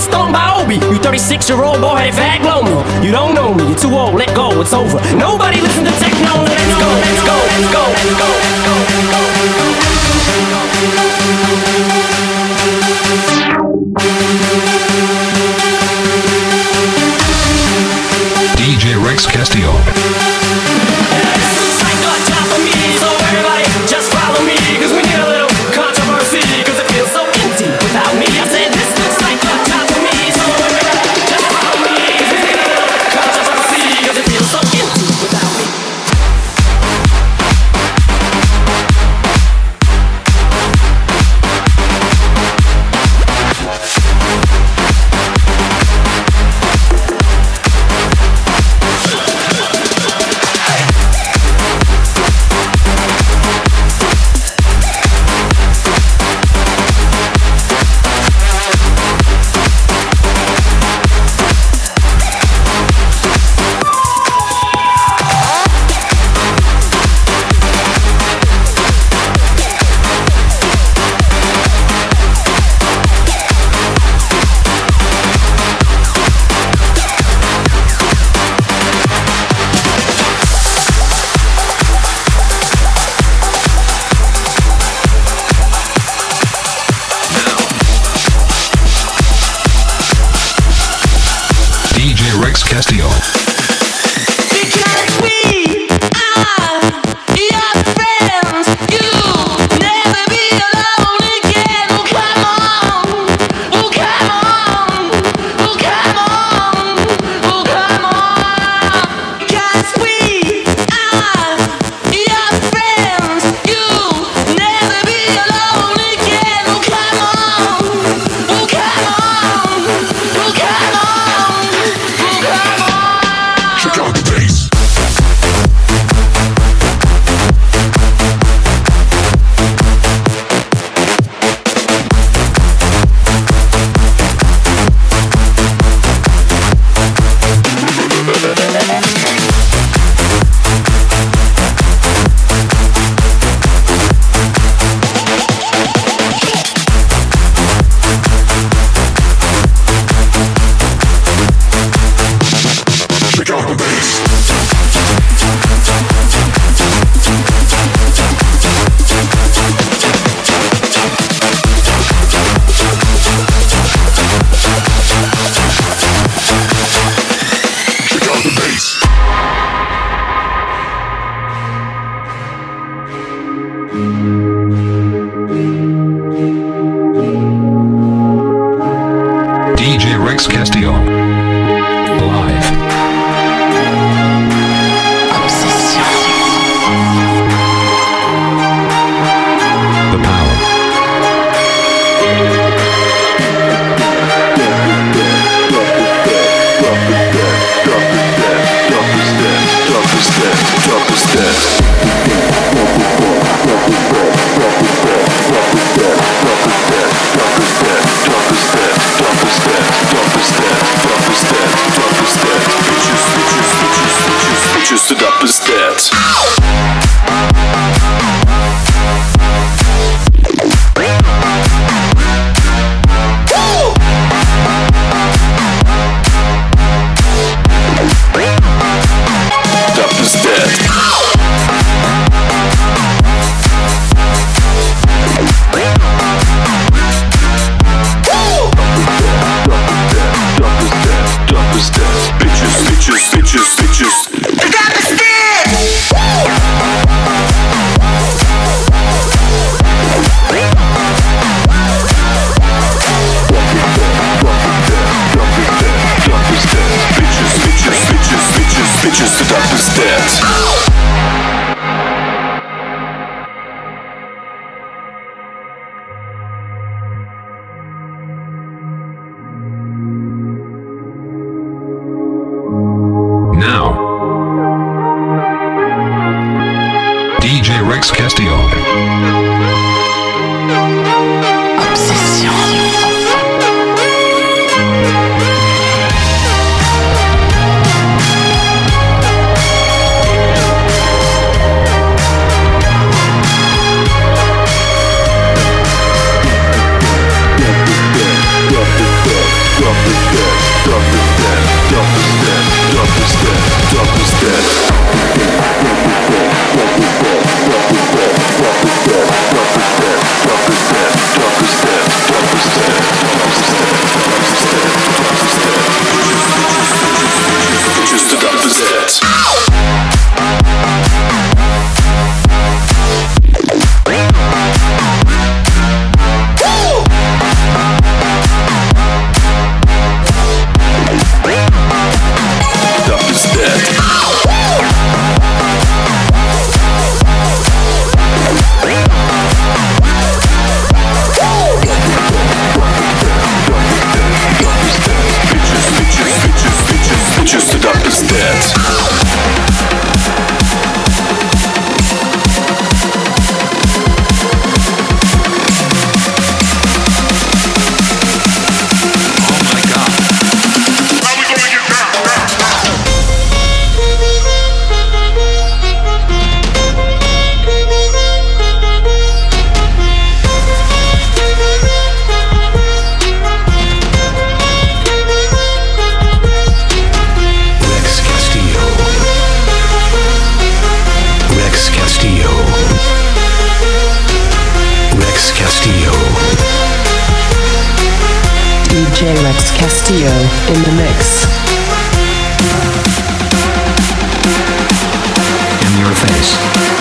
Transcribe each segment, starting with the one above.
shit's stung by Obi. You 36 year old boy had fag lonely. You don't know me, you're too old, let go, it's over. Nobody listen to techno, let's go, let's go, let's go, let's go, let's go, go. DJ Rex Castillo. In your face.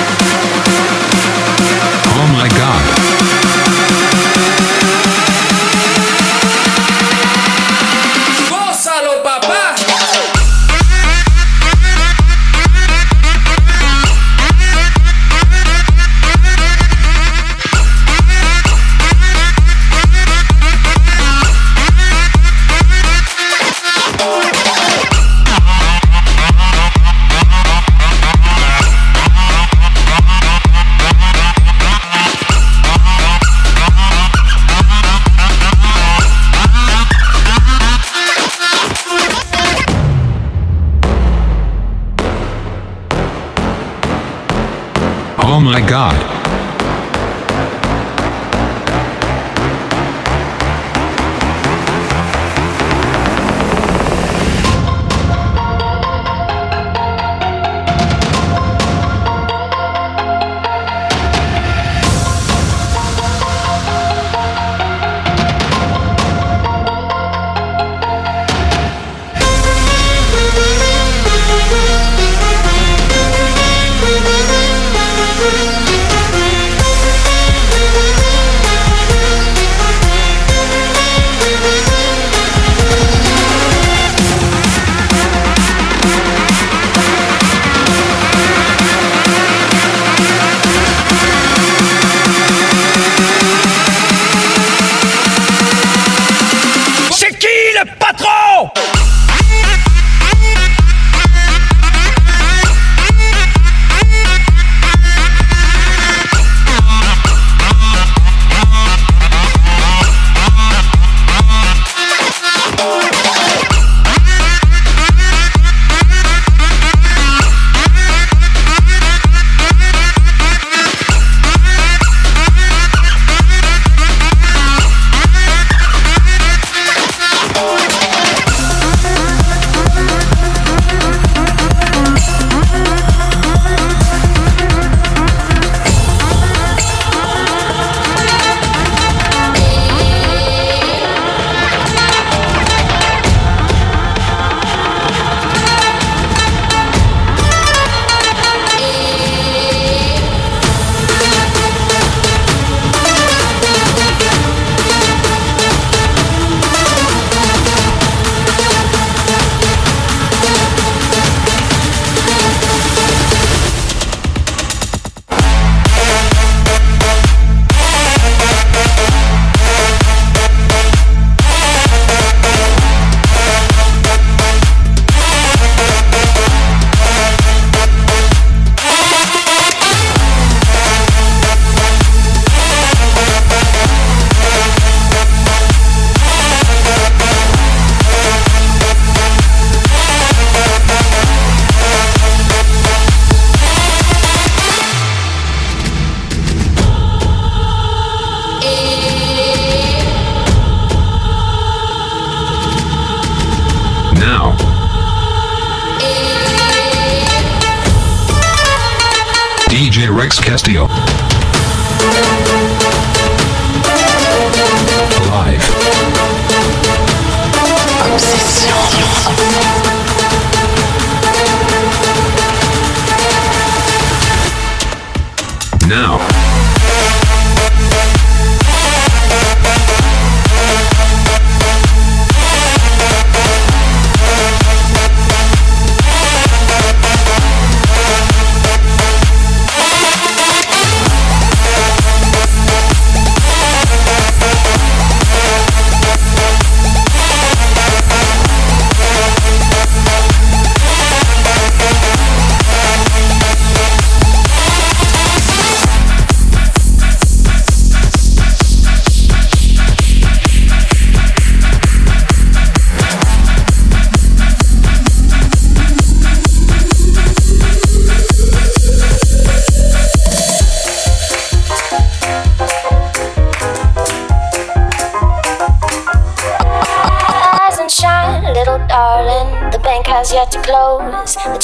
Castillo.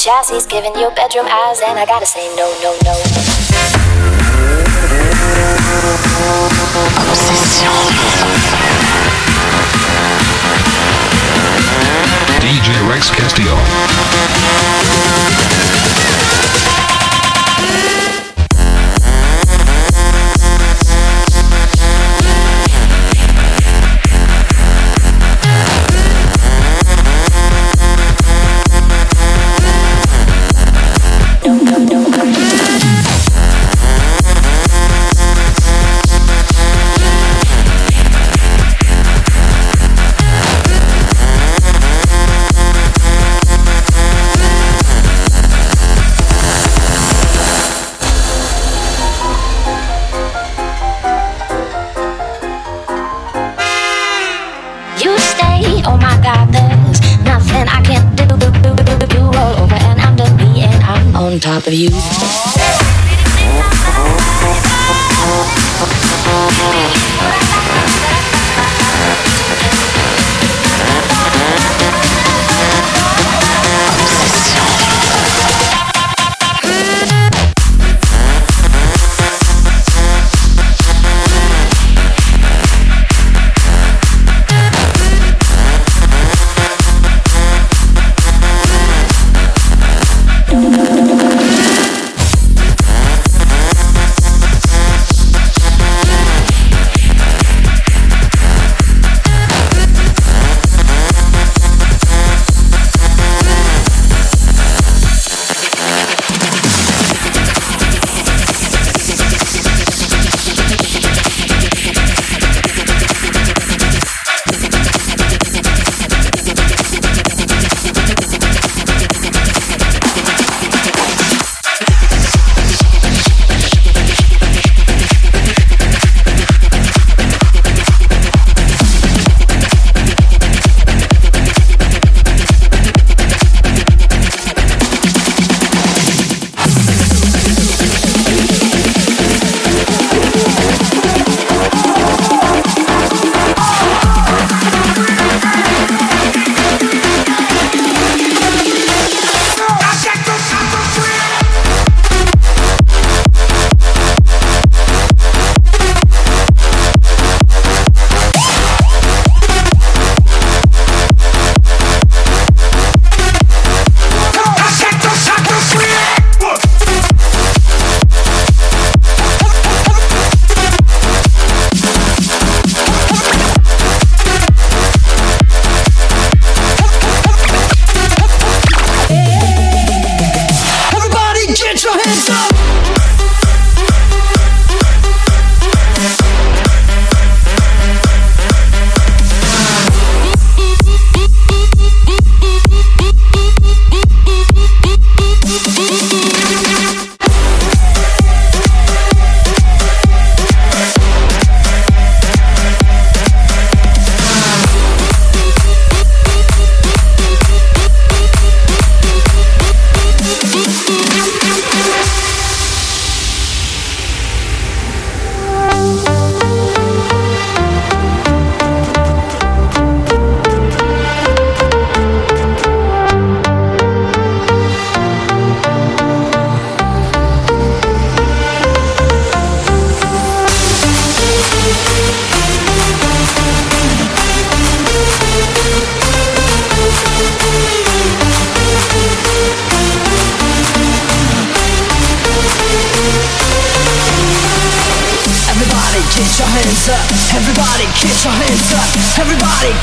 chassis, giving you bedroom eyes, and I gotta say no, no, no.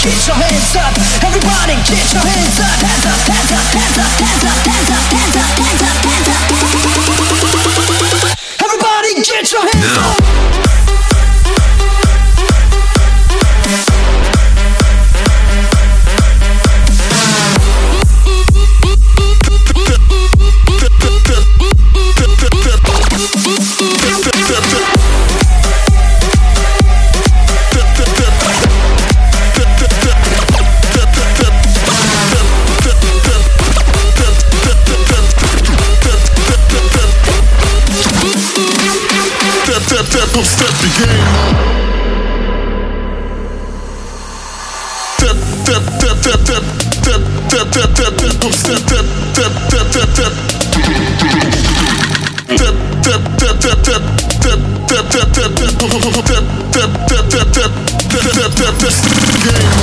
Get your hands up. Everybody get your hands up. Hands up, hands up, hands up, hands up, hands up, hands up, hands up, hands up. Everybody get your hands Now. up. Step, step, the game. Step, step, step, step, step, step, step, step, step, step, step, step, step, step, step, step. Step, step, step, step, step, step, step, step, step, step, step, step, step, step, step, step, step, step, step game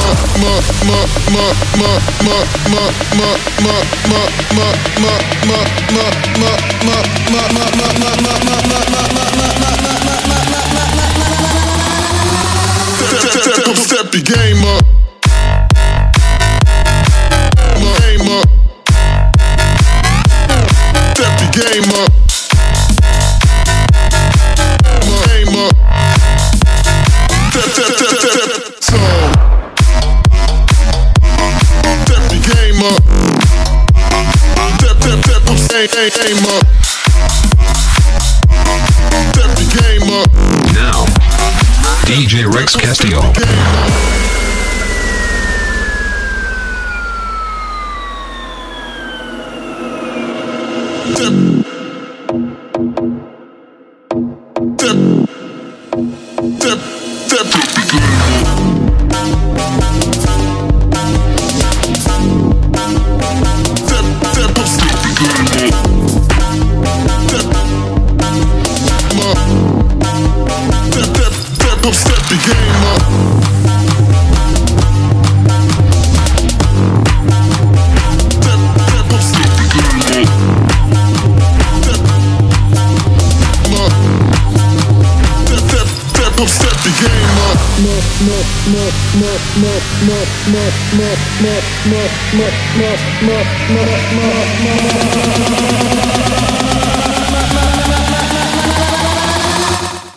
Alex Castillo.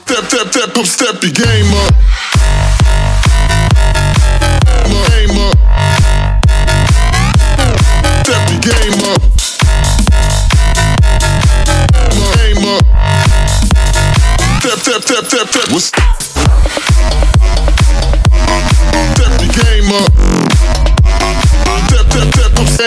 Tap, tap, tap, up, step your game up. Game up. Step your game up. Game up. Tap, tap, tap, tap, tap. What's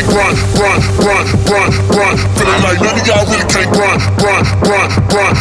can't grind, grind, grind, grind, grind. Feeling like none of y'all really can't grind, grind, grind, grind.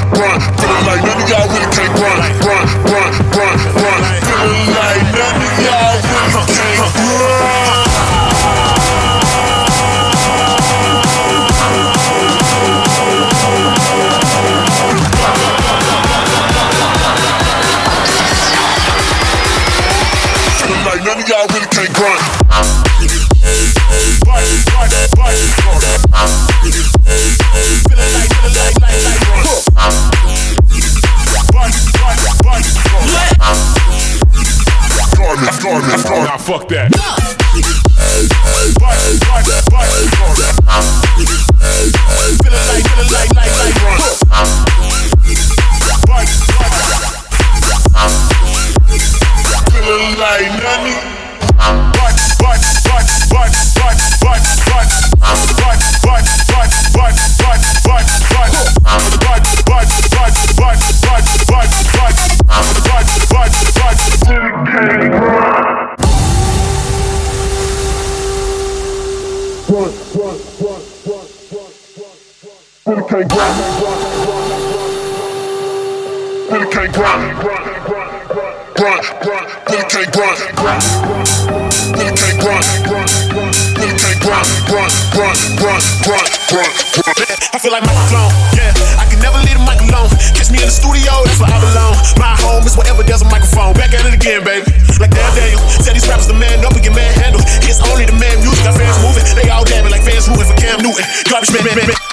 I feel like Michael Clone, yeah. I can never leave the mic alone. Catch me in the studio, that's where I belong. My home is wherever there's a microphone. Back at it again, baby. Like damn Daniel. Tell these rappers the man up and get man handle. It's only the man music, got fans moving. They all dabbing like fans rooting for Cam Newton. Garbage man, man. man.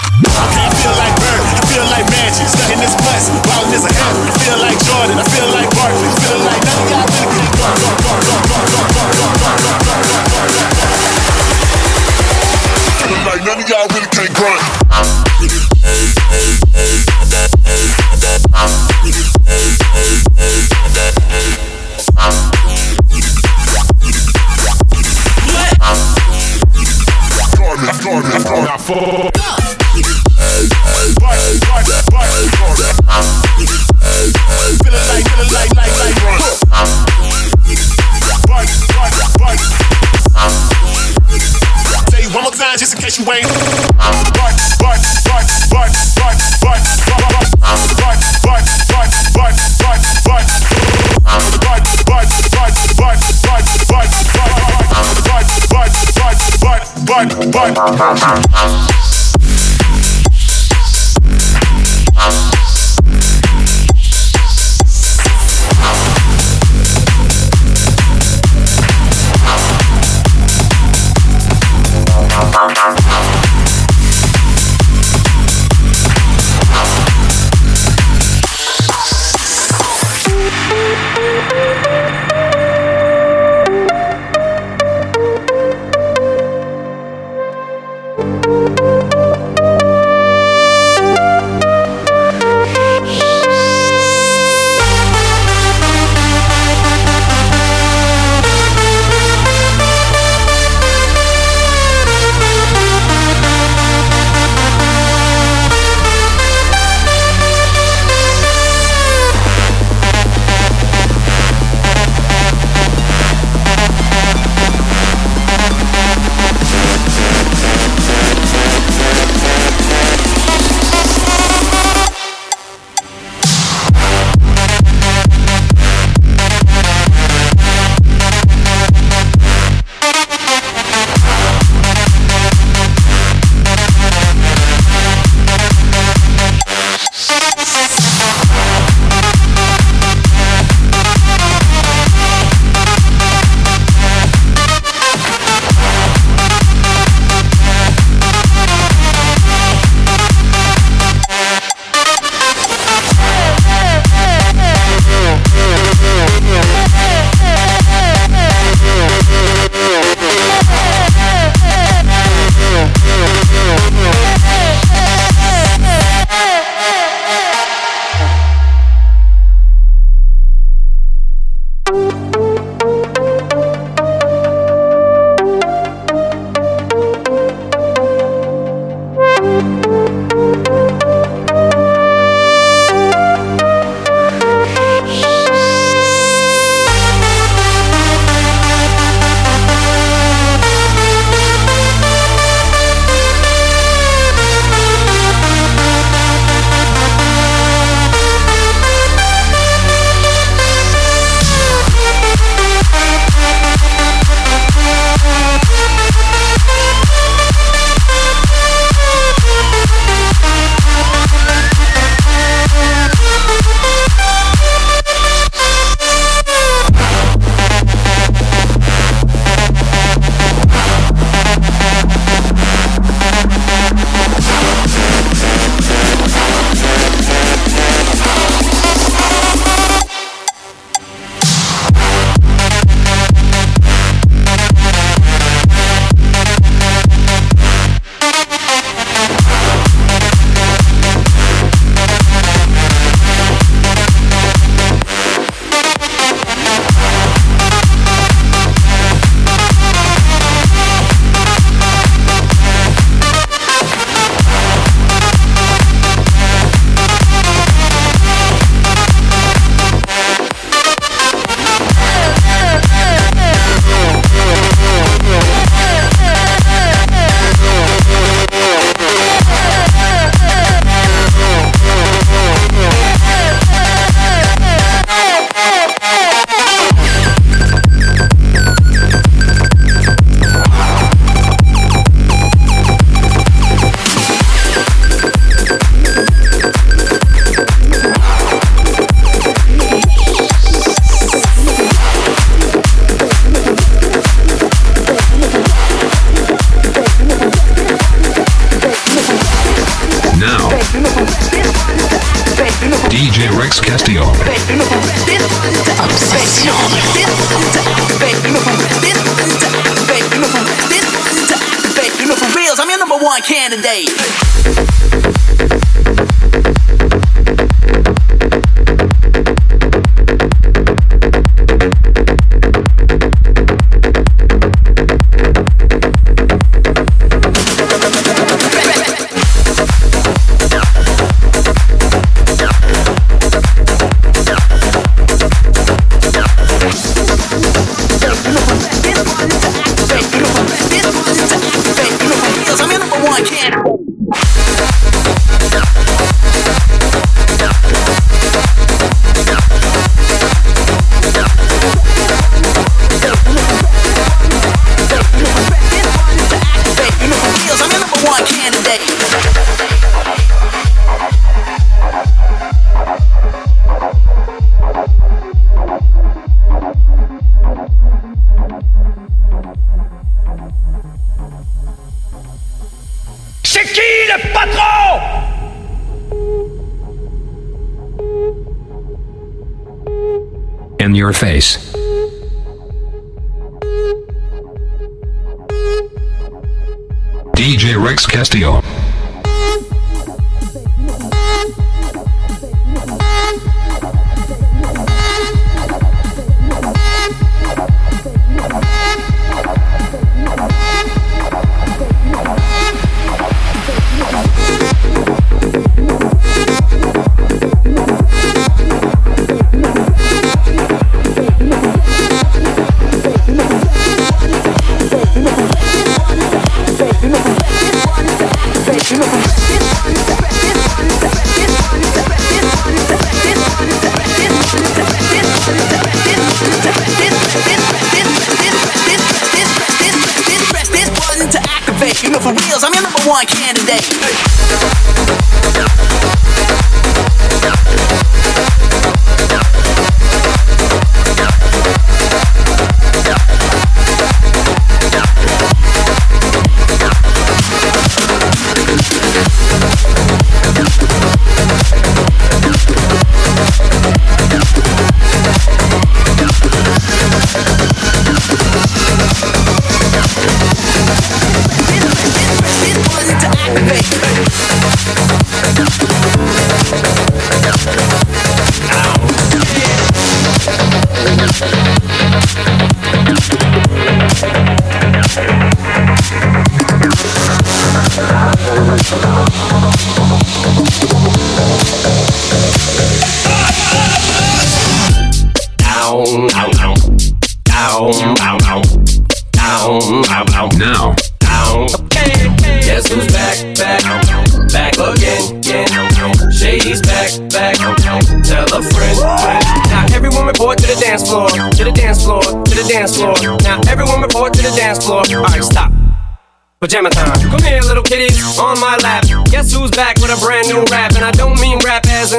Castillo.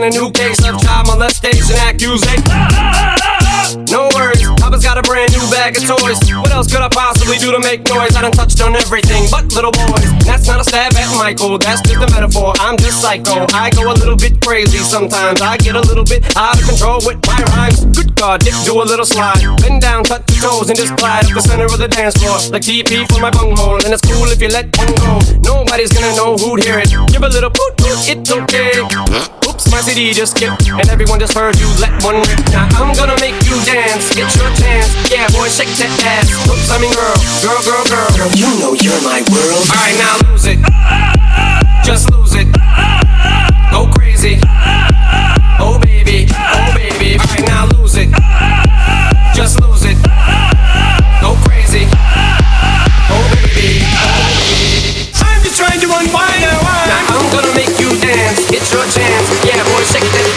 A new case of child molestation accusation. No worries, Papa's got a brand new bag of toys. Else could I possibly do to make noise? I done touched on everything but little boys. That's not a stab at Michael, that's just a metaphor. I'm just psycho. I go a little bit crazy sometimes. I get a little bit out of control with my rhymes. Good God, do a little slide. Bend down, touch your toes, and just glide up the center of the dance floor. Like TP for my bunghole. And it's cool if you let one go. Nobody's gonna know who'd hear it. Give a little poot poot, it's okay. Oops, my CD just skipped, and everyone just heard you let one rip. Now I'm gonna make you dance, get your chance. Yeah, boy, shake that ass. Whoops, I mean girl, girl, girl, girl. Girl, you know you're my world. All right, now lose it. Just lose it. Go crazy. Oh baby, oh baby. All right, now lose it. Just lose it. Go crazy. Oh baby, oh baby. I'm just trying to unwind. Now I'm gonna make you dance. It's your chance. Yeah, boy, shake it.